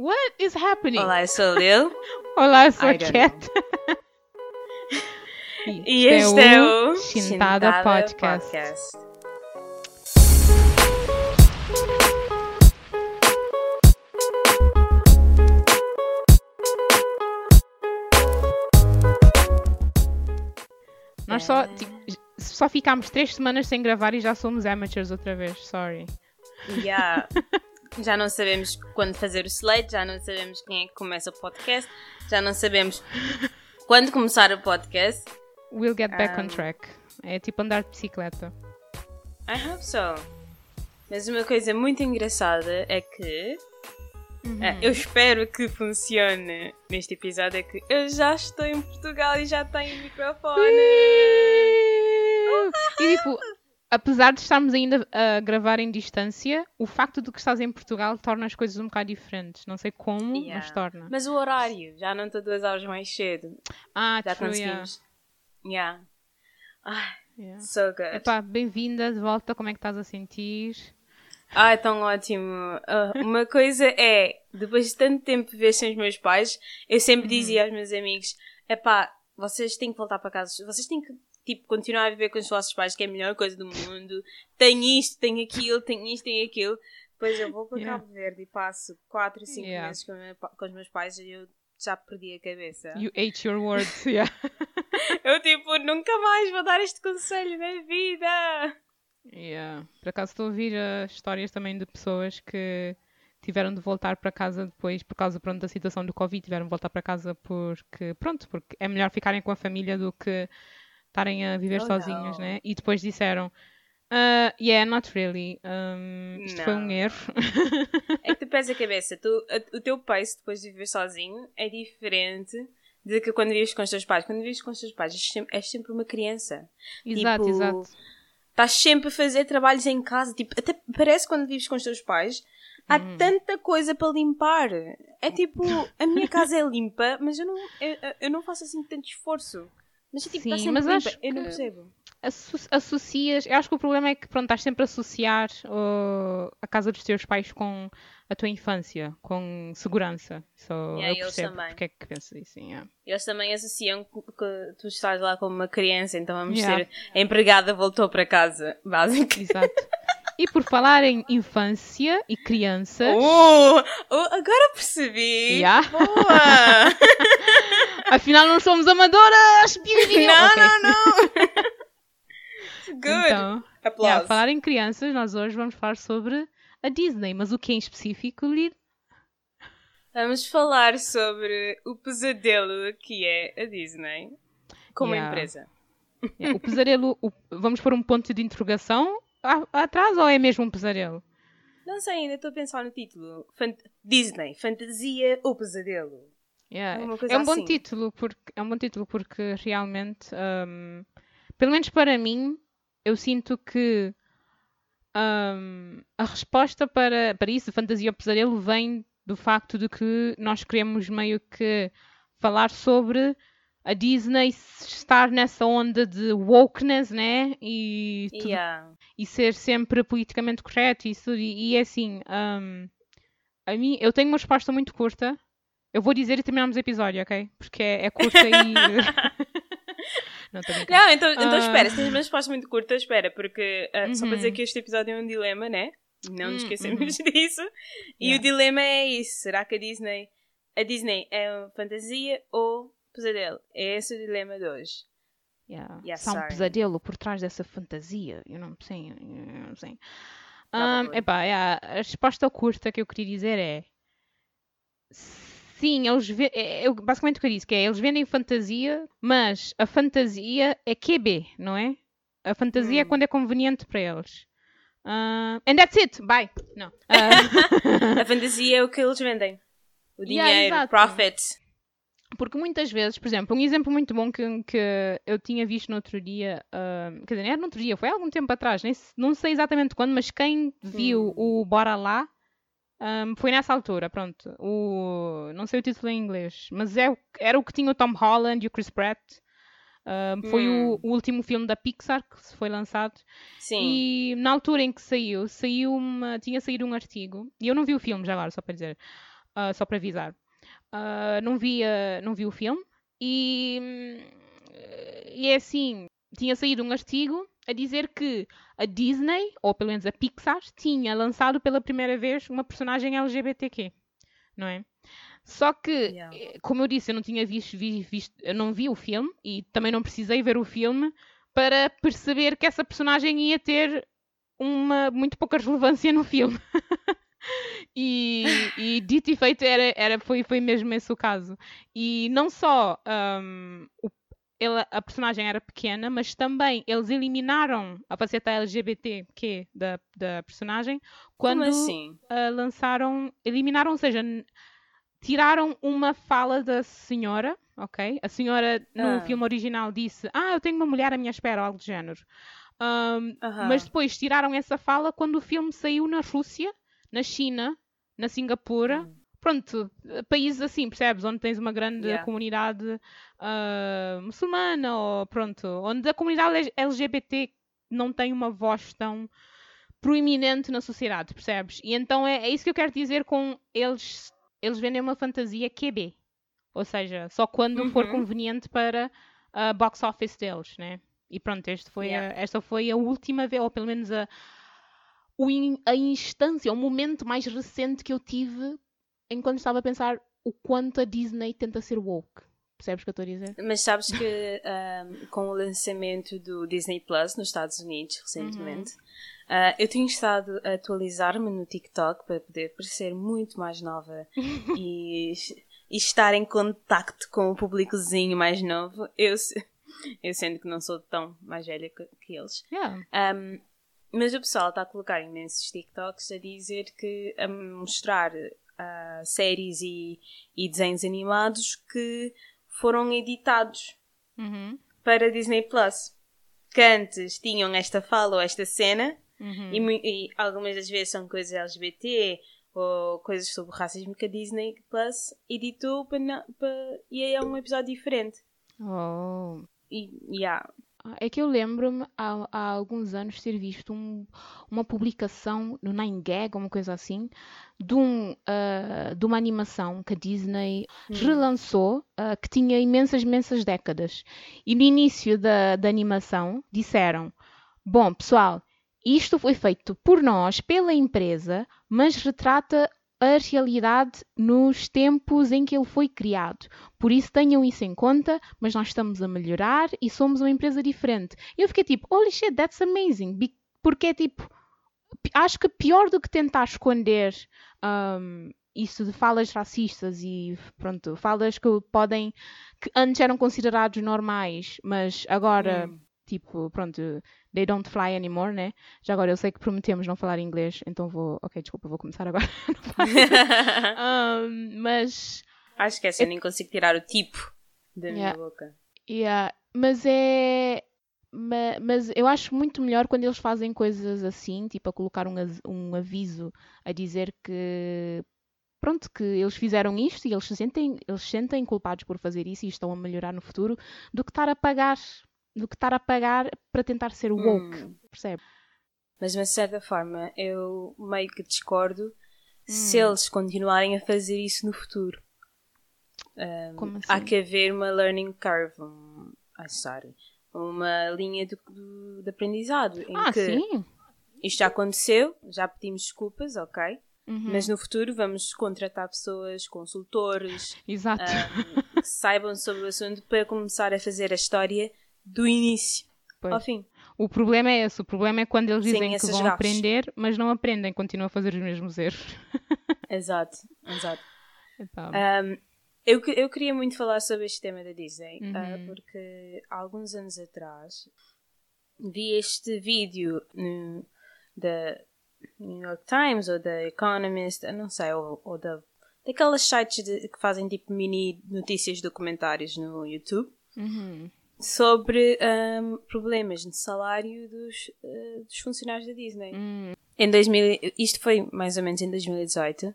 What is happening? Olá, eu sou Lil. Olá, eu sou a Cat. E este é o Chintada Podcast. Podcast. Nós só, É. tipo, só ficámos três semanas sem gravar e já somos amateurs outra vez. Sorry. Yeah. Já não sabemos quando fazer o slate, já não sabemos quem é que começa o podcast, já não sabemos quando começar o podcast. We'll get back on Um, track. É tipo andar de bicicleta. I hope so. Mas uma coisa muito engraçada é que eh, eu espero que funcione neste episódio é que eu já estou em Portugal e já tenho microfone. E tipo, apesar de estarmos ainda a gravar em distância, o facto de que estás em Portugal torna as coisas um bocado diferentes. Não sei como, Yeah. mas torna. Mas o horário, já não estou duas horas mais cedo. Ah, Já true, yeah. conseguimos. Yeah. Ai, Yeah. so good. Epá, bem-vinda de volta, como é que estás a sentir? Ai, tão ótimo. Ah, uma coisa é, depois de tanto tempo ver sem os meus pais, eu sempre Uhum. dizia aos meus amigos: epá, vocês têm que voltar para casa, vocês têm que tipo, continuar a viver com os vossos pais, que é a melhor coisa do mundo. Tenho isto, tenho aquilo, tenho isto, tenho aquilo. Depois eu vou para Yeah. Cabo Verde e passo 4, 5 Yeah. meses com, meu com os meus pais e eu já perdi a cabeça. You ate your words, yeah. Eu tipo, nunca mais vou dar este conselho na vida. Yeah. Por acaso estou a ouvir uh, histórias também de pessoas que tiveram de voltar para casa depois por causa pronto, da situação do Covid, tiveram de voltar para casa porque, pronto, porque é melhor ficarem com a família do que estarem a viver Oh, sozinhos, não. né? E depois disseram, "Ah, yeah, not really, um, isto foi um Não. erro. É que tu pés a cabeça. Tu, a- o teu pace depois de viver sozinho é diferente de que quando vives com os teus pais. Quando vives com os teus pais és sempre, és sempre uma criança. exato, Tipo, exato. Estás sempre a fazer trabalhos em casa. Tipo, até parece quando vives com os teus pais. Há Uhum. tanta coisa para limpar. É tipo, a minha casa é limpa, mas eu não, eu, eu não faço assim tanto esforço. Mas tipo, Sim, sempre mas limpa. acho Eu não percebo. Asso- associas, eu acho que o problema é que pronto, estás sempre a associar uh, a casa dos teus pais com a tua infância, com segurança. So, Yeah, eu eles percebo também. porque é que pensas isso. yeah. Eles também associam que que tu estás lá como uma criança, então vamos Yeah. ser a empregada voltou para casa, básico. Exato. E por falar em infância e crianças, Oh, oh, agora percebi. Yeah. Boa! afinal não somos amadoras! Não, Ok. não, não. Good. Então, Aplausos. yeah, falar em crianças, nós hoje vamos falar sobre a Disney, mas o que em específico, Lid? Vamos falar sobre o pesadelo que é a Disney como Yeah. empresa. Yeah, o pesadelo, o- vamos pôr um ponto de interrogação a- atrás ou é mesmo um pesadelo? Não sei, ainda estou a pensar no título. Fant- Disney, fantasia ou pesadelo? Yeah, É É um bom assim. título porque é um bom título porque realmente, hum, pelo menos para mim, eu sinto que hum, a resposta para, para isso, fantasia ou pesadelo, vem do facto de que nós queremos meio que falar sobre a Disney estar nessa onda de wokeness, né? E, tudo- Yeah. e ser sempre politicamente correto e isso e, e é assim hum, a mim eu tenho uma resposta muito curta eu vou dizer e terminamos o episódio ok porque é, é curta e não Não, então, então Ah. espera, se tens uma resposta muito curta, espera, porque ah, só para Uhum. dizer que este episódio é um dilema, né? Não Hum, nos esquecemos disso. E Yeah. o dilema é isso: será que a Disney, a Disney é fantasia ou pesadelo? É esse o dilema de hoje. yeah. Yeah, Só um pesadelo por trás dessa fantasia eu não sei eu não sei Probably. um, epá, yeah, a resposta curta que eu queria dizer é Sim, eles ve- é- é- basicamente o que eu disse, que é, eles vendem fantasia, mas a fantasia é QB, não é? A fantasia é Hum. quando é conveniente para eles. Ah, and that's it, bye. Não. Ah, A fantasia é o que eles vendem. O Yeah, dinheiro, exato. profit. porque muitas vezes, por exemplo, um exemplo muito bom que, que eu tinha visto no outro dia, ah, quer dizer, não era no outro dia, foi há algum tempo atrás, nem, não sei exatamente quando, mas quem viu Hum. o Bora Lá Um, foi nessa altura, pronto. O, não sei o título em inglês, mas é, era o que tinha o Tom Holland e o Chris Pratt. Um, foi Hum. o, o último filme da Pixar que foi lançado. Sim. E na altura em que saiu, saiu uma, tinha saído um artigo, e eu não vi o filme já agora, só para dizer. uh, só para avisar. Uh, não, vi, não vi o filme e, e é assim, tinha saído um artigo a dizer que a Disney, ou pelo menos a Pixar, tinha lançado pela primeira vez uma personagem LGBTQ, não é? Só que, yeah. Eh, como eu disse, eu não tinha visto, vi, visto, eu não vi o filme e também não precisei ver o filme para perceber que essa personagem ia ter uma muito pouca relevância no filme. e, e, dito e feito era, era, foi, foi mesmo esse o caso. E não só um, o, ele, a personagem era pequena, mas também eles eliminaram a faceta LGBTQ da, da personagem quando assim? uh, lançaram, eliminaram, ou seja, tiraram uma fala da senhora, ok? A senhora no ah. filme original disse: Ah, eu tenho uma mulher à minha espera, algo do género. Um, uh -huh. Mas depois tiraram essa fala quando o filme saiu na Rússia, na China, na Singapura. Hum. Pronto, países assim, percebes? Onde tens uma grande yeah. comunidade uh, muçulmana, ou pronto, onde a comunidade LGBT não tem uma voz tão proeminente na sociedade, percebes? E então é, é isso que eu quero dizer com eles eles vendem uma fantasia QB. Ou seja, só quando uhum. for conveniente para a box office deles, né? E pronto, este foi yeah. a, esta foi a última vez, ou pelo menos a, a instância, o momento mais recente que eu tive enquanto estava a pensar o quanto a Disney tenta ser woke. Percebes o que eu estou a dizer? Mas sabes que um, com o lançamento do Disney Plus nos Estados Unidos recentemente, uhum. Uh, eu tenho estado a atualizar-me no TikTok para poder parecer muito mais nova e, e, estar em contacto com o públicozinho mais novo. Eu, eu sendo que não sou tão mais velha que, que eles. Yeah. Um, mas o pessoal está a colocar imensos TikToks a dizer que a mostrar uh, séries e, e, desenhos animados que foram editados uhum. para Disney Plus. Que antes tinham esta fala ou esta cena Uhum. E, e, algumas das vezes são coisas LGBT ou coisas sobre racismo que a Disney Plus editou para, para, e é um episódio diferente. Oh. E, yeah. É que eu lembro-me há, há, alguns anos ter visto um, uma publicação no 9gag, uma coisa assim, de, um, uh, de uma animação que a Disney hum. relançou, uh, que tinha imensas, imensas décadas. E no início da, da animação disseram: Bom, pessoal, isto foi feito por nós, pela empresa, mas retrata a realidade nos tempos em que ele foi criado. Por isso tenham isso em conta, mas nós estamos a melhorar e somos uma empresa diferente. Eu fiquei tipo, holy shit, that's amazing. Porque é tipo, acho que pior do que tentar esconder um, isso de falas racistas e pronto, falas que podem, que antes eram considerados normais, mas agora. Hum tipo, pronto, they don't fly anymore, né? Já agora eu sei que prometemos não falar inglês, então vou, ok, desculpa, vou começar agora. um, mas. Acho que essa eu nem consigo tirar o tipo da yeah, minha boca. Yeah, mas é. Mas eu acho muito melhor quando eles fazem coisas assim, tipo a colocar um, um aviso a dizer que pronto, que eles fizeram isto e eles se sentem, eles se sentem culpados por fazer isso e estão a melhorar no futuro, do que estar a pagar do que estar a pagar para tentar ser woke, hum. percebe? Mas, de certa forma, eu meio que discordo hum. se eles continuarem a fazer isso no futuro. Um, assim? Há que haver uma learning curve, um, sorry, uma linha de, de, de aprendizado. Em ah, que sim? Isto já aconteceu, já pedimos desculpas, ok? Uhum. Mas no futuro vamos contratar pessoas, consultores. Um, que saibam sobre o assunto para começar a fazer a história do início pois. ao fim. O problema é esse, o problema é quando eles dizem Sim, que vão gafos. aprender, mas não aprendem, continuam a fazer os mesmos erros. exato, exato. Então. Um, eu, eu queria muito falar sobre este tema da Disney, uhum. uh, porque há alguns anos atrás vi este vídeo no, da New York Times ou da Economist, não sei, ou, ou da, daquelas sites de, que fazem tipo mini notícias documentários no YouTube. Uhum sobre um, problemas de salário dos, uh, dos funcionários da Disney. Hum. Em 2000, isto foi mais ou menos em 2018,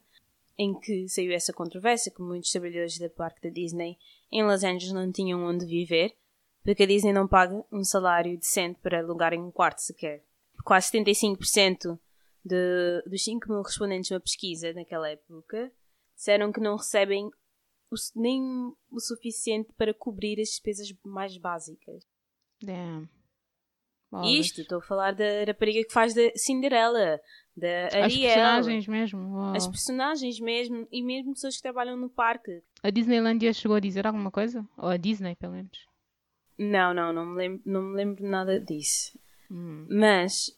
em que saiu essa controvérsia que muitos trabalhadores da parque da Disney em Los Angeles não tinham onde viver, porque a Disney não paga um salário decente para alugarem um quarto sequer. Quase 75% de, dos 5 mil respondentes a uma pesquisa naquela época disseram que não recebem o, nem o suficiente para cobrir as despesas mais básicas. Damn. Isto, estou a falar da rapariga que faz da Cinderela, da Ariel. As personagens mesmo. Uau. As personagens mesmo, e mesmo pessoas que trabalham no parque. A Disneylandia chegou a dizer alguma coisa? Ou a Disney, pelo menos? Não, não, não me lembro, não me lembro nada disso. Hum. Mas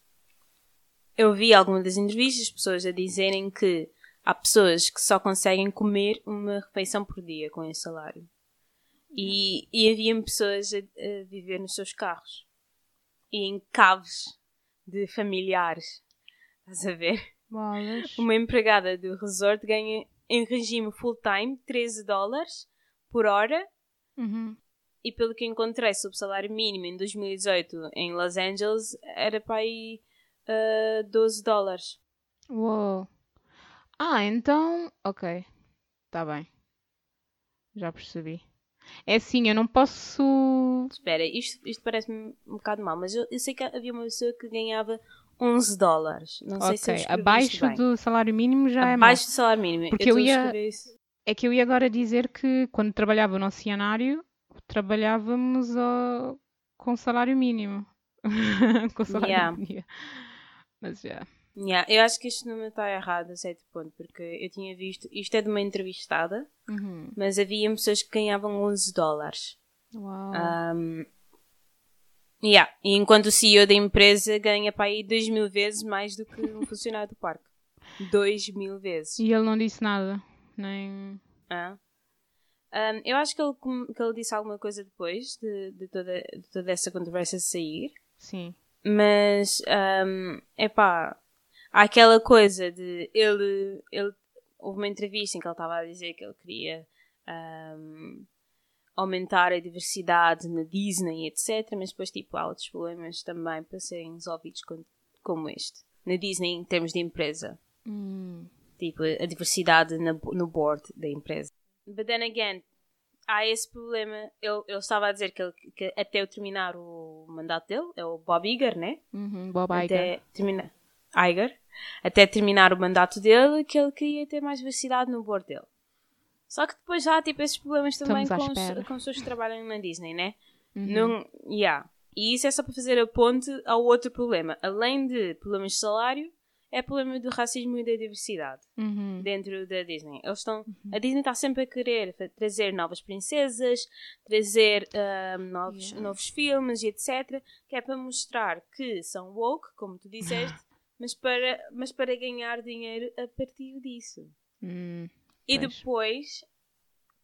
eu vi algumas das entrevistas, pessoas a dizerem que há pessoas que só conseguem comer uma refeição por dia com esse salário. E, e havia pessoas a, a viver nos seus carros e em caves de familiares. Estás a ver? Bolas. Uma empregada do resort ganha em regime full-time 13 dólares por hora Uhum. e pelo que encontrei sobre o salário mínimo em 2018 em Los Angeles era para aí ah, 12 dólares. Uou. Ah, então. Ok. Tá bem. Já percebi. É assim, eu não posso. Espera, isto, isto parece-me um bocado mal, mas eu, eu sei que havia uma pessoa que ganhava 11 dólares. Não sei se eu escrevi Abaixo do salário mínimo já é Abaixo do salário mínimo. Porque eu eu ia-. É que eu ia agora dizer que quando trabalhava no oceanário, trabalhávamos ó, com salário mínimo. com salário Yeah. mínimo. Mas já. Yeah, eu acho que este número está errado a certo ponto, porque eu tinha visto, isto é de uma entrevistada, Uhum. mas havia pessoas que ganhavam 11 dólares. Uau. Um, yeah. E enquanto o CEO da empresa ganha para aí 2 mil vezes mais do que um funcionário do parque. 2 mil vezes. E ele não disse nada. Nem. Ah. Um, eu acho que ele, que ele disse alguma coisa depois de, de toda, de toda essa conversa sair. Sim. Mas, é epá, há aquela coisa de ele, ele. Houve uma entrevista em que ele estava a dizer que ele queria ahm, aumentar a diversidade na Disney, etc. Mas depois, tipo, há outros problemas também para serem resolvidos com- como este. Na Disney, em termos de empresa. Hum. Tipo, a diversidade na- no board da empresa. But then again, há esse problema. Ele, ele estava a dizer que, ele, que até eu terminar o mandato dele, é o Bob Iger, né? Uhum. Bob Iger. Até terminar. Iger. Até terminar o mandato dele, que ele queria ter mais diversidade no board dele. Só que depois há tipo esses problemas também Estamos com, os, com as pessoas que trabalham na Disney, né? Uhum. Não, yeah. E isso é só para fazer a ponte ao outro problema. Além de problemas de salário, é problema do racismo e da diversidade Uhum. dentro da Disney. Eles estão, a Disney está sempre a querer trazer novas princesas, trazer ah, novos, Yeah. novos filmes e etc. Que é para mostrar que são woke, como tu disseste, mas para, mas para ganhar dinheiro a partir disso. Hum. E Pois. depois,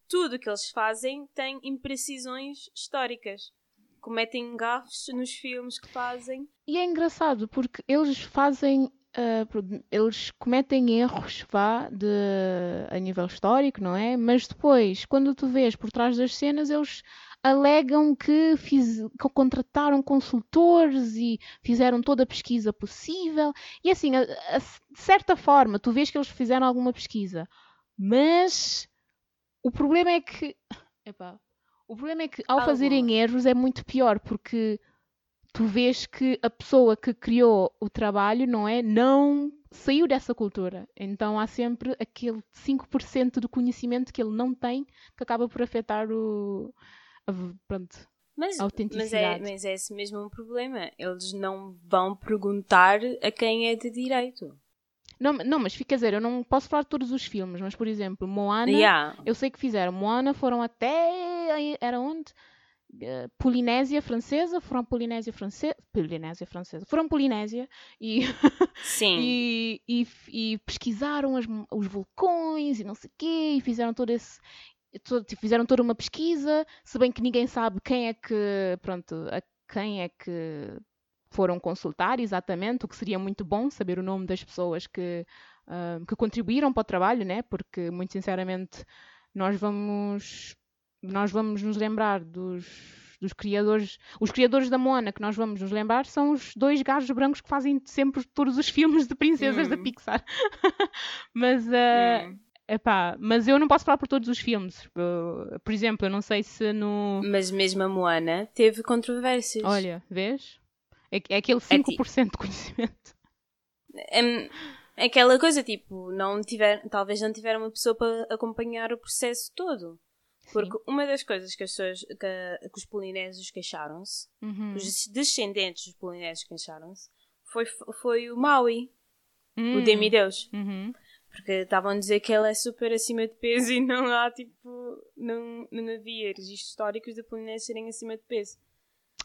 tudo o que eles fazem tem imprecisões históricas. Cometem gafes nos filmes que fazem. E é engraçado porque eles fazem. pro- eles cometem erros, vá, de, a nível histórico, não é? Mas depois, quando tu vês por trás das cenas, eles alegam que, fiz, que contrataram consultores e fizeram toda a pesquisa possível. E assim, a- a- de certa forma, tu vês que eles fizeram alguma pesquisa, mas o problema é que. Epá, o problema é que ao Alguma. fazerem erros é muito pior, porque tu vês que a pessoa que criou o trabalho, não é? Não saiu dessa cultura. Então há sempre aquele 5% do conhecimento que ele não tem que acaba por afetar o. pronto. Mas, mas, é, mas é esse mesmo um problema. Eles não vão perguntar a quem é de direito. Não, não, mas fica a dizer, eu não posso falar de todos os filmes, mas por exemplo, Moana, Yeah. eu sei que fizeram. Moana foram até. Era onde? Eh, Polinésia Francesa, foram Polinésia Francesa. Polinésia Francesa. Foram Polinésia e. Sim. e, e, e pesquisaram as- os vulcões e não sei o quê, e fizeram todo esse. Todo- fizeram toda uma pesquisa, se bem que ninguém sabe quem é que. Pronto, a quem é que foram consultar exatamente, o que seria muito bom saber o nome das pessoas que, ah, que contribuíram para o trabalho, né? Porque, muito sinceramente, nós vamos. Nós vamos nos lembrar dos, dos criadores. Os criadores da Moana que nós vamos nos lembrar são os dois gajos brancos que fazem sempre todos os filmes de princesas da Hum. Pixar. mas, Hum. Epá, mas eu não posso falar por todos os filmes. Por exemplo, eu não sei se no. Mas mesmo a Moana teve controvérsias. Olha, vês? É, é aquele 5% de conhecimento. Hum, aquela coisa, tipo, não tiver, talvez não tiver uma pessoa para acompanhar o processo todo. Porque Sim. uma das coisas que as pessoas, que, que os polinésios queixaram-se, uhum. os descendentes dos polinésios queixaram-se, foi, foi o Maui, uhum. o hum. demideus. Uhum. Porque estavam a dizer que ele é super acima de peso e não há, tipo, não, não havia registros históricos de polinésios serem acima de peso.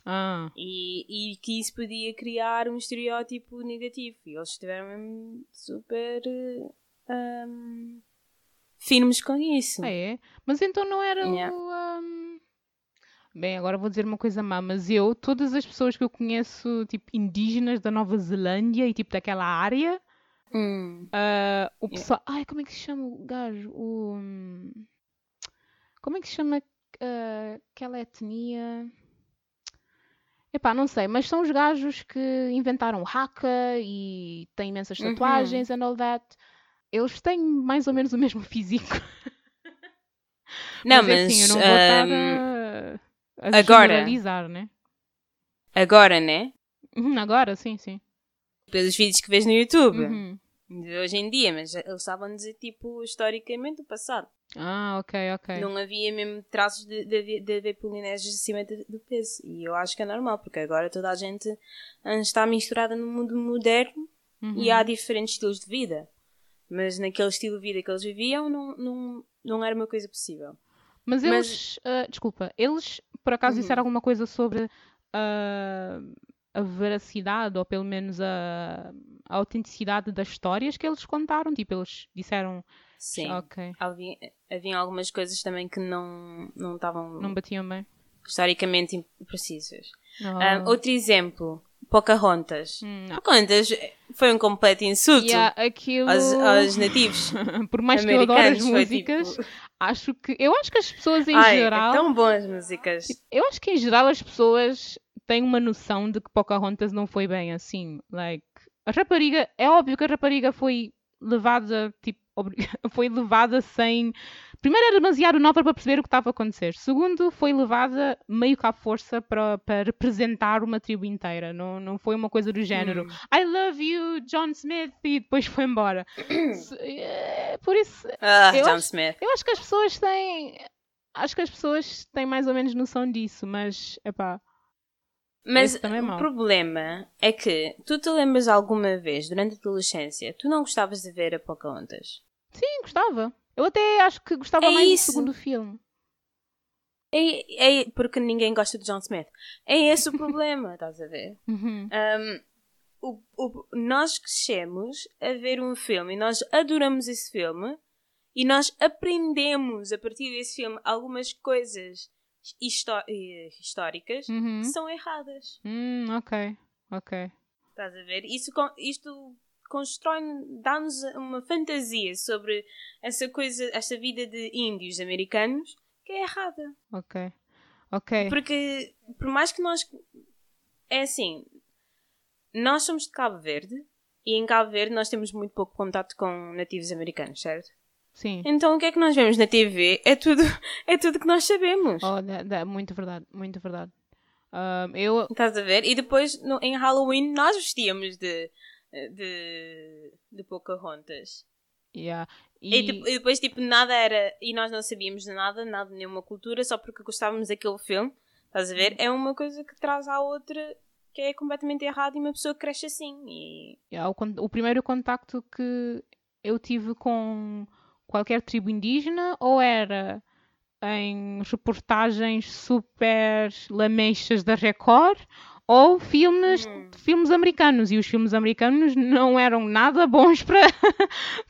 Ah. E, e que isso podia criar um estereótipo negativo. E eles estiveram super um, firmes com isso. Ah, é? Mas então não era yeah. o. Um... Bem, agora vou dizer uma coisa má, mas eu, todas as pessoas que eu conheço, tipo, indígenas da Nova Zelândia e tipo daquela área, hum. uh, o pessoal. Yeah. Ai, como é que se chama o gajo? O. Hum, como é que se chama uh, aquela etnia? Epá, não sei, mas são os gajos que inventaram haka e têm imensas uhum. tatuagens uhum. and all that. Eles têm mais ou menos o mesmo físico. Não, mas, mas assim, eu não vou um, estar a, a agora, né? Agora, né? Uhum, agora, sim, sim. Pelos vídeos que vês no YouTube. Uhum. De hoje em dia, mas eles estavam a dizer, tipo, historicamente o passado. Ah, ok, ok. Não havia mesmo traços de, de, de haver polinésios acima do peso. E eu acho que é normal, porque agora toda a gente está misturada no mundo moderno uhum. e há diferentes estilos de vida. Mas naquele estilo de vida que eles viviam, não, não, não era uma coisa possível. Mas eles, Mas... Uh, desculpa, eles por acaso uhum. disseram alguma coisa sobre uh, a veracidade, ou pelo menos a, a autenticidade das histórias que eles contaram? Tipo, eles disseram Sim. Okay. Havia, havia algumas coisas também que não não estavam. Não batiam bem. Historicamente imprecisas. Oh. Um, outro exemplo. Pocahontas. Hum, Pocahontas foi um completo insulto yeah, aquilo... aos, aos, nativos. Por mais que eu adore as músicas, tipo... acho que. Eu acho que as pessoas em Ai, é geral. É tão boas músicas. Eu acho que em geral as pessoas têm uma noção de que Pocahontas não foi bem assim. Like, a rapariga. É óbvio que a rapariga foi levada, tipo, foi levada sem. Primeiro era demasiado nova para perceber o que estava a acontecer. Segundo, foi levada meio que à força para, para representar uma tribo inteira. Não, não foi uma coisa do género hum. I love you, John Smith, e depois foi embora. É, por isso. Ah, eu John acho, Smith. Eu acho que as pessoas têm. Acho que as pessoas têm mais ou menos noção disso, mas. Epá. Mas é o problema é que tu te lembras alguma vez, durante a adolescência, tu não gostavas de ver a Pocahontas? Sim, gostava. Eu até acho que gostava é mais isso. do segundo filme. É, é, porque ninguém gosta de John Smith. É esse o problema, estás a ver? Uhum. Um, o, o, nós crescemos a ver um filme e nós adoramos esse filme e nós aprendemos a partir desse filme algumas coisas históricas uhum. são erradas. Hum, ok, ok. Estás a ver? Isso, isto constrói, dá-nos uma fantasia sobre essa coisa, essa vida de índios americanos que é errada. Ok. Ok. Porque, por mais que nós. É assim. Nós somos de Cabo Verde e em Cabo Verde nós temos muito pouco contato com nativos americanos, certo? Sim. Então o que é que nós vemos na TV? É tudo, é tudo que nós sabemos. Oh, é, muito verdade, muito verdade. Um, eu... Estás a ver? E depois no, em Halloween nós vestíamos de de, de Pocahontas. Yeah. E... E, tipo, e, depois, tipo, nada era. E nós não sabíamos de nada, nada de nenhuma cultura, só porque gostávamos daquele filme. Estás a ver? É uma coisa que traz à outra que é completamente errado e uma pessoa cresce assim. E... Yeah, o, o primeiro contacto que eu tive com qualquer tribo indígena ou era em reportagens super lamechas da Record ou filmes, hum. filmes americanos. E os filmes americanos não eram nada bons para,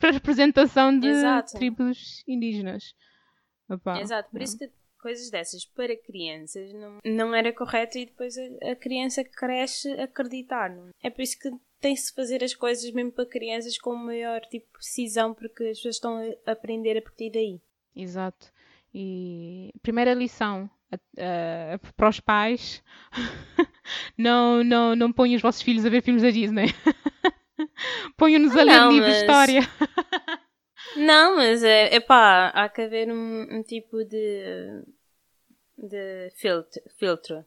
para a representação de Exato. tribos indígenas. Opa, Exato, por não. isso que coisas dessas para crianças não, não era correto e depois a, a criança cresce a acreditar. Não? É por isso que tem-se fazer as coisas mesmo para crianças com maior tipo precisão porque as pessoas estão a aprender a partir daí. Exato. E primeira lição uh, para os pais não, não, não ponham os vossos filhos a ver filmes da Disney. Ponham-nos ah, a ler livros de história. não, mas é, epá, há que haver um, um tipo de, de filtro. filtro.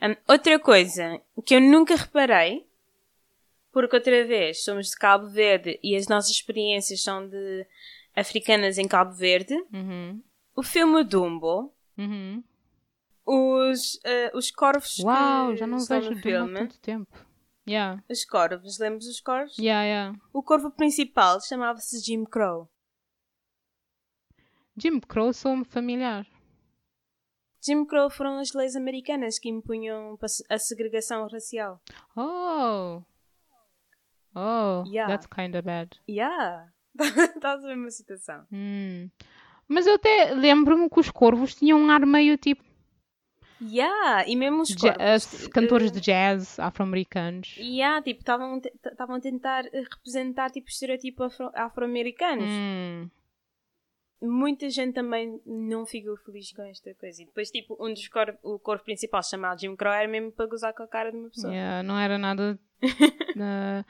Um, outra coisa que eu nunca reparei Porque outra vez somos de Cabo Verde e as nossas experiências são de africanas em Cabo Verde. Uhum. O filme Dumbo. Uhum. Os, uh, os corvos Uau, já não vejo no Dumbo há filme. tanto tempo. Yeah, Os corvos, lembras dos corvos? yeah, yeah. O corvo principal chamava-se Jim Crow. Jim Crow sou familiar. Jim Crow foram as leis americanas que impunham a segregação racial. Oh! Oh, Yeah. that's kind of bad. Yeah! Estás a ver uma situação. Hum. Mas eu até lembro-me que os corvos tinham um ar meio tipo Yeah! E mesmo os corvos. eh, cantores eh, de jazz afro-americanos. Yeah, tipo, estavam a tentar eh, representar tipo estereotipo afro- afro-americanos. Hum. Muita gente também não ficou feliz com esta coisa. E depois, tipo, um dos cor o corpo principal chamado Jim Crow era mesmo para gozar com a cara de uma pessoa. Yeah, não era nada. eh,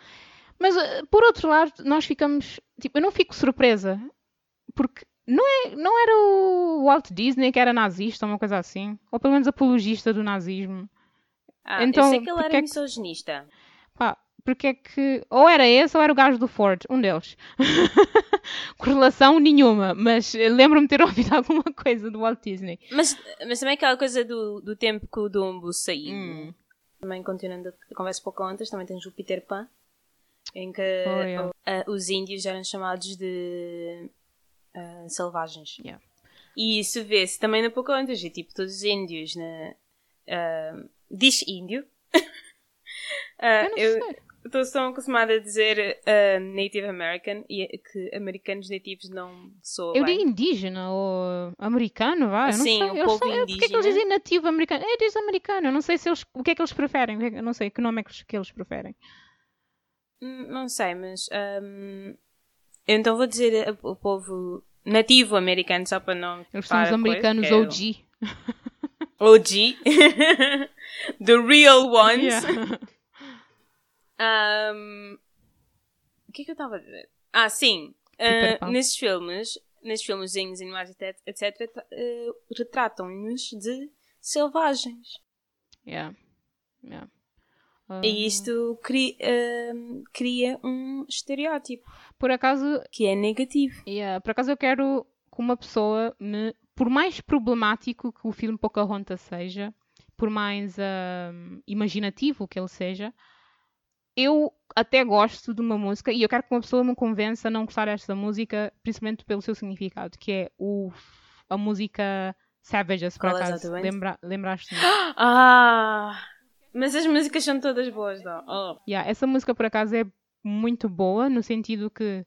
Mas eh, por outro lado, nós ficamos. Tipo, eu não fico surpresa. Porque não, é, não era o Walt Disney que era nazista ou uma coisa assim. Ou pelo menos apologista do nazismo. Ah, Então, eu sei que ele era é que- misoginista. Pá, porque é que. Ou era esse ou era o gajo do Ford. Um deles. Correlação nenhuma. Mas eh, lembro-me ter ouvido alguma coisa do Walt Disney. Mas, mas também aquela coisa do, do tempo que o Dumbo saiu. Hum. Também continuando a conversa pouco antes, também tens o Peter Pan. Em que Oh, yeah. ah, os índios eram chamados de ah, selvagens. Yeah. E isso vê-se também na Pocahontas. E tipo, todos os índios na... ah, diz índio. Ah, Eu sei. estou tão acostumada a dizer Native American e é que americanos nativos não soam Eu bem. digo indígena ou americano, não Sim, sei. o povo são- eu- Porquê que indígena. eles dizem nativo americano? É, diz americano. Eu não sei se eles, o que é que eles preferem. que é que- Eu não sei que nome é que eles, que eles preferem. Não sei, mas eu então vou dizer a- o povo nativo americano só para não. Eles são os americanos coisa, OG. é o OG. The real ones. Yeah. Hum, o que é que eu estava a dizer? Ah, sim. Uh, nesses filmes, nesses filmezinhos animais, etc, etc uh, retratam-nos de selvagens. Yeah. Yeah. Ah, E isto cri- hum, cria um estereótipo por acaso, que é negativo. yeah, por acaso eu quero que uma pessoa me. Por mais problemático que o filme Pocahontas seja, por mais ahm, imaginativo que ele seja, eu até gosto de uma música e eu quero que uma pessoa me convença a não gostar desta música, principalmente pelo seu significado, que é o, a música Savages, por Qual é acaso. Lembra, lembraste-me? Ah! Mas as músicas são todas boas, não? Oh. Yeah, essa música, por acaso, é muito boa, no sentido que.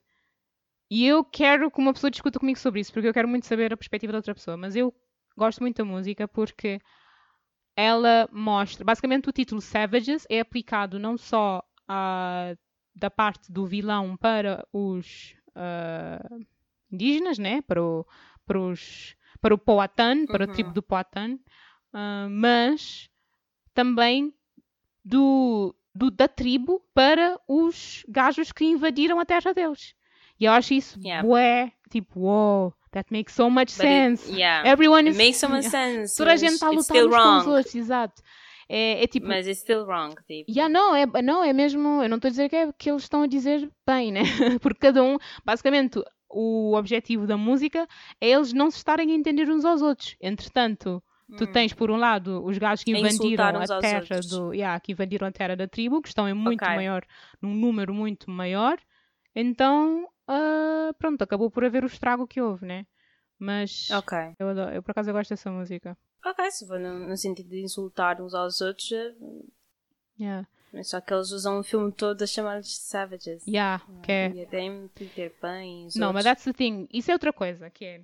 E eu quero que uma pessoa discuta comigo sobre isso, porque eu quero muito saber a perspectiva da outra pessoa. Mas eu gosto muito da música porque ela mostra. Basicamente, o título Savages é aplicado não só a, da parte do vilão para os ah, indígenas, né? para, o, para, os, para o Powhatan, para a Uhum. tribo do Powhatan, ah, mas também do, do- da tribo para os gajos que invadiram a terra deles. E eu acho isso Yeah. bué, tipo, wow, that makes so much But it- sense. yeah. Everyone It is... makes so much sense. Toda a gente está a lutar uns com os outros, exato. É, é tipo, Mas it's still wrong, tipo. Yeah, não, é, não, é mesmo. Eu não estou a dizer que, é, que eles estão a dizer bem, né? Porque cada um, basicamente, o objetivo da música é eles não se estarem a entender uns aos outros. Entretanto, tu Hum. tens, por um lado, os gajos que invadiram a terra do. Yeah, que invadiram a terra da tribo, que estão em muito Ok. maior, num número muito maior. Então, ah, pronto, acabou por haver o estrago que houve, né? Mas Ok. eu, adoro- eu por acaso eu gosto dessa música. Ok, se for no, no sentido de insultar uns aos outros, é Yeah. é só que eles usam o filme todo a chamar-lhes Savages. Yeah, que é. E até Peter Pan e Não, outros. mas that's the thing. Isso é outra coisa, que é,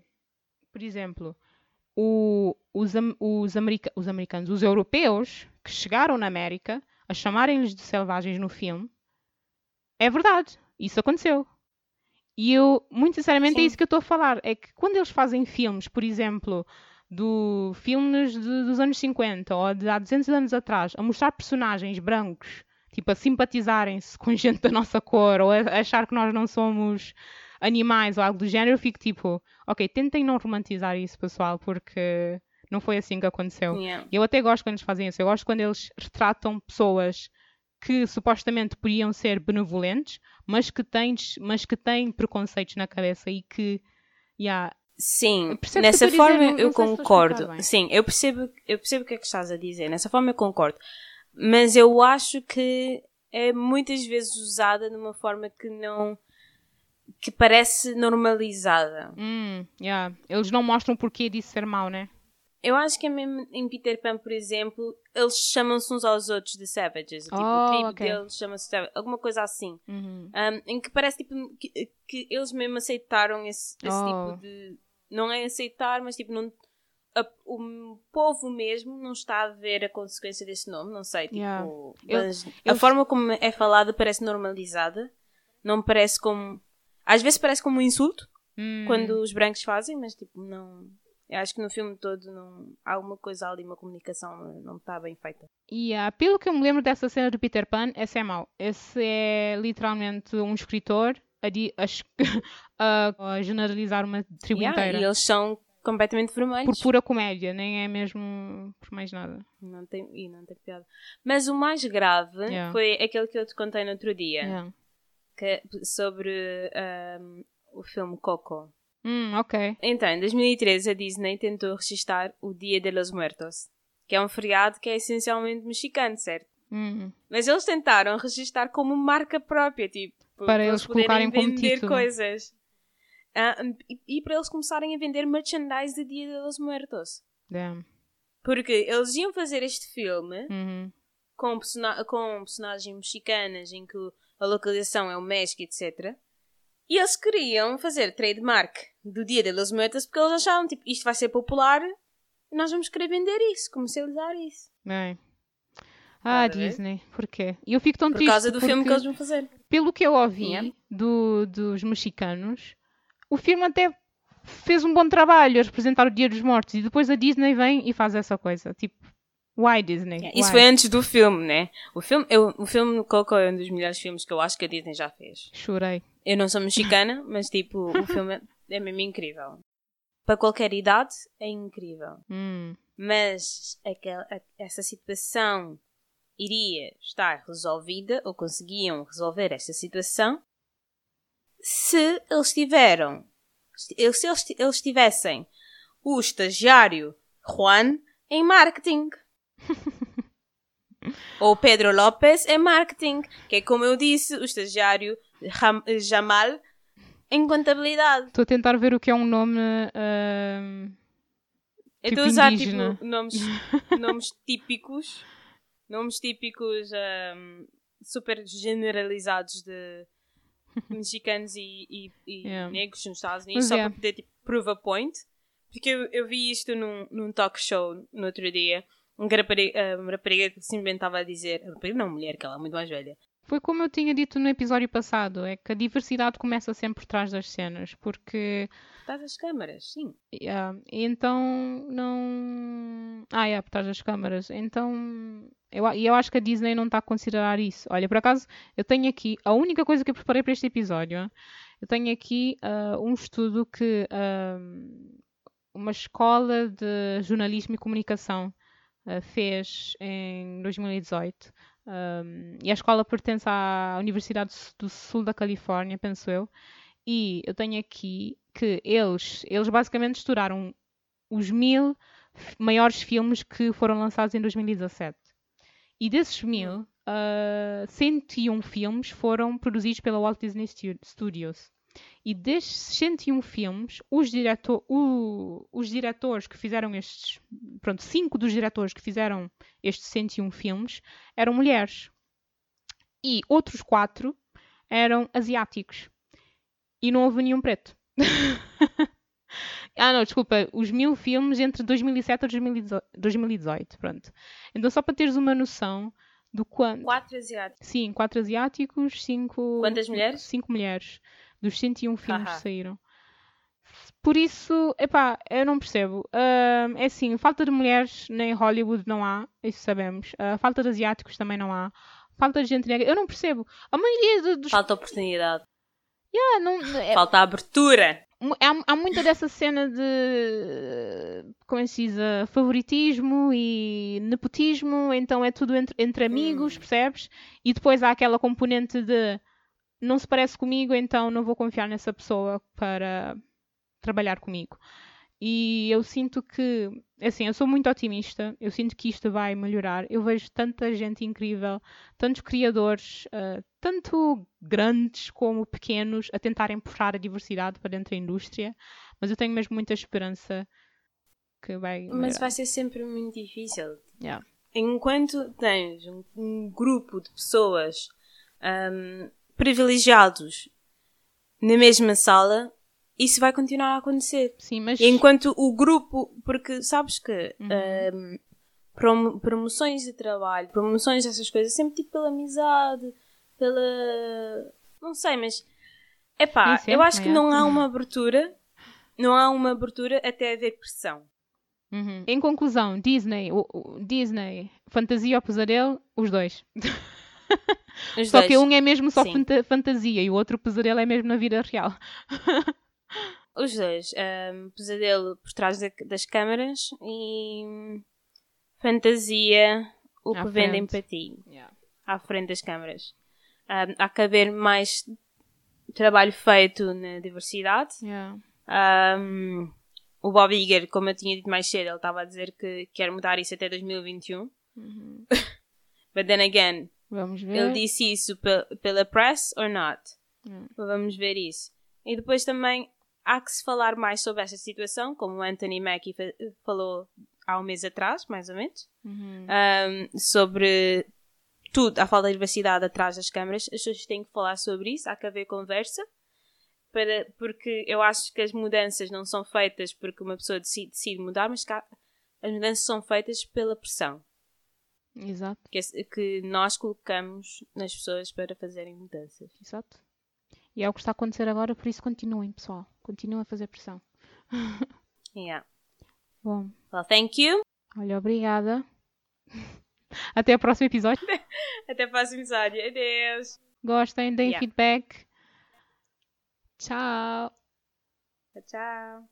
por exemplo, o- os, os, america- os americanos, os europeus que chegaram na América a chamarem-lhes de selvagens no filme, é verdade. Isso aconteceu. E eu, muito sinceramente, é Sim. isso que eu estou a falar. É que quando eles fazem filmes, por exemplo, do filmes de- dos anos 50 ou de há 200 anos atrás, a mostrar personagens brancos, tipo, a simpatizarem-se com gente da nossa cor ou a a achar que nós não somos animais ou algo do género, eu fico tipo, ok, tentem não romantizar isso, pessoal, porque não foi assim que aconteceu. Yeah. Eu até gosto quando eles fazem isso. Eu gosto quando eles retratam pessoas que supostamente podiam ser benevolentes, mas que têm, mas que têm preconceitos na cabeça e que, yeah, Sim, nessa forma dizer, eu concordo. Sim, eu percebo, eu percebo o que é que estás a dizer. Nessa forma eu concordo. Mas eu acho que é muitas vezes usada de uma forma que não que parece normalizada. Hum, yeah. Eles não mostram o porquê disso ser mau, né? Eu acho que é mesmo em Peter Pan, por exemplo, eles chamam-se uns aos outros de Savages. Tipo, oh, o tribo okay. deles chama-se Savages. Alguma coisa assim. Uhum. Um, em que parece tipo, que, que, eles mesmo aceitaram esse, esse oh. tipo de. Não é aceitar, mas tipo, não, a, o povo mesmo não está a ver a consequência desse nome, não sei. Tipo, yeah. mas eu, a forma como é falada parece normalizada. Não parece como. Às vezes parece como um insulto hum. quando os brancos fazem, mas tipo, não. Eu acho que no filme todo não, há alguma coisa ali, uma comunicação não está bem feita. E yeah, pelo que eu me lembro dessa cena do Peter Pan, esse é mau. Esse é literalmente um escritor a, a, a generalizar uma tribo yeah, inteira. E eles são completamente vermelhos. Por pura comédia, nem é mesmo por mais nada. Não tem, e não tem piada. Mas o mais grave yeah. foi aquele que eu te contei no outro dia. Yeah. Que, sobre um, o filme Coco. Hum, ok. Então, em 2013 a Disney tentou registrar o Dia de los Muertos, que é um feriado que é essencialmente mexicano, certo? Hum. Mas eles tentaram registrar como marca própria, tipo, para eles colocarem vender como coisas. Ah, e, e, para eles começarem a vender merchandise de Dia de los Muertos. Damn. Porque eles iam fazer este filme uhum. com, persona com personagens mexicanas em que a localização é o México, etc. E eles queriam fazer trademark do Dia de los Muertos porque eles achavam, tipo, isto vai ser popular e nós vamos querer vender isso, comercializar isso. Bem. Ah, Disney, porquê? E eu fico tão Por triste. Por causa do filme que eles vão fazer. Pelo que eu ouvi yeah. do, dos mexicanos, o filme até fez um bom trabalho a representar o Dia dos Mortos e depois a Disney vem e faz essa coisa. Tipo, why Disney? Yeah, isso why? foi antes do filme, né? O filme, eu, o filme Coco é um dos melhores filmes que eu acho que a Disney já fez. Chorei. Eu não sou mexicana, mas tipo, o filme é mesmo incrível. Para qualquer idade, é incrível. Hum. Mas aquela, essa situação iria estar resolvida ou conseguiam resolver esta situação se eles tiveram se eles, eles tivessem o estagiário Juan em marketing ou Pedro Lopes em marketing que é como eu disse o estagiário Jamal em contabilidade estou a tentar ver o que é um nome uh, eu tipo estou a usar indígena. tipo nomes, nomes típicos nomes típicos um, super generalizados de mexicanos e, e, e Yeah. negros nos Estados Unidos, Mas só é. para poder tipo, prove a point. Porque eu, eu vi isto num, num talk show no outro dia. Um rapariga, uma rapariga que simplesmente estava a dizer, rapariga não, mulher, que ela é muito mais velha. Foi como eu tinha dito no episódio passado, é que a diversidade começa sempre por trás das cenas, porque Estás as câmaras, sim. yeah, então não. Ah, é, por trás das câmaras. Então eu, e eu acho que a Disney não está a considerar isso. Olha, por acaso, eu tenho aqui a única coisa que eu preparei para este episódio. Eu tenho aqui ah, um estudo que ah, uma escola de jornalismo e comunicação fez em 2018. Um, e a escola pertence à Universidade do Sul da Califórnia, penso eu. E eu tenho aqui que eles, eles basicamente estudaram os mil maiores filmes que foram lançados em 2017. E desses mil, ah, 101 filmes foram produzidos pela Walt Disney Stu- Studios. E destes 101 filmes, os, o- os diretores que fizeram estes. Pronto, cinco dos diretores que fizeram estes 101 filmes eram mulheres. E outros quatro eram asiáticos. E não houve nenhum preto. ah, não, desculpa. Os mil filmes entre 2007 e 2018. 2018 pronto. Então, só para teres uma noção do quanto. Quatro asiáticos. Sim, quatro asiáticos, cinco. Quantas mulheres? Cinco mulheres. Dos 101 filmes Haha. que saíram. Por isso, epá, eu não percebo. Ahm, é assim, falta de mulheres nem Hollywood não há, isso sabemos. Ah, falta de asiáticos também não há. Falta de gente negra, eu não percebo. A maioria dos. Falta oportunidade. Ah, não, é- Falta abertura. há, há muita dessa cena de como é que se diz, uh, favoritismo e nepotismo, então é tudo entre, entre amigos, hum. percebes? E depois há aquela componente de não se parece comigo, então não vou confiar nessa pessoa para trabalhar comigo. E eu sinto que, assim, eu sou muito otimista, eu sinto que isto vai melhorar. Eu vejo tanta gente incrível, tantos criadores, uh, tanto grandes como pequenos, a tentarem puxar a diversidade para dentro da indústria, mas eu tenho mesmo muita esperança que vai. Melhorar. Mas vai ser sempre muito difícil. Yeah. Enquanto tens um, um grupo de pessoas um, privilegiados na mesma sala, isso vai continuar a acontecer. Sim, mas... Enquanto o grupo, porque sabes que uhum. um, prom promoções de trabalho, promoções dessas coisas, sempre tipo pela amizade, pela. Não sei, mas. é pá, eu acho que é. não há uma abertura, não há uma abertura até haver pressão. Uhum. Em conclusão, Disney, o, o, Disney, fantasia ou pesadelo, os dois. Os só dois. que um é mesmo só fanta fantasia e o outro pesadelo é mesmo na vida real. Os dois. Um, pesadelo por trás de, das câmaras e fantasia o à que frente. vendem para ti. Yeah. À frente das câmaras. Um, há que haver mais trabalho feito na diversidade. Yeah. Um, o Bob Iger, como eu tinha dito mais cedo, ele estava a dizer que quer mudar isso até 2021. Uhum. But then again, Vamos ver. Ele disse isso pela press or not? Hum. Vamos ver isso. E depois também há que se falar mais sobre esta situação, como o Anthony Mackie falou há um mês atrás, mais ou menos, uhum. um, sobre tudo, a falta de diversidade atrás das câmaras. As pessoas têm que falar sobre isso, há que haver conversa. Para, porque eu acho que as mudanças não são feitas porque uma pessoa decide, decide mudar, mas as mudanças são feitas pela pressão. Exato. Que, que nós colocamos nas pessoas para fazerem mudanças. Exato. E é o que está a acontecer agora, por isso continuem, pessoal. Continuem a fazer pressão. yeah. Bom. Well, thank you. Olha, obrigada. Até o próximo episódio. Até o próximo episódio. Adeus. Gostem, deem yeah. feedback. Tchau. Tchau.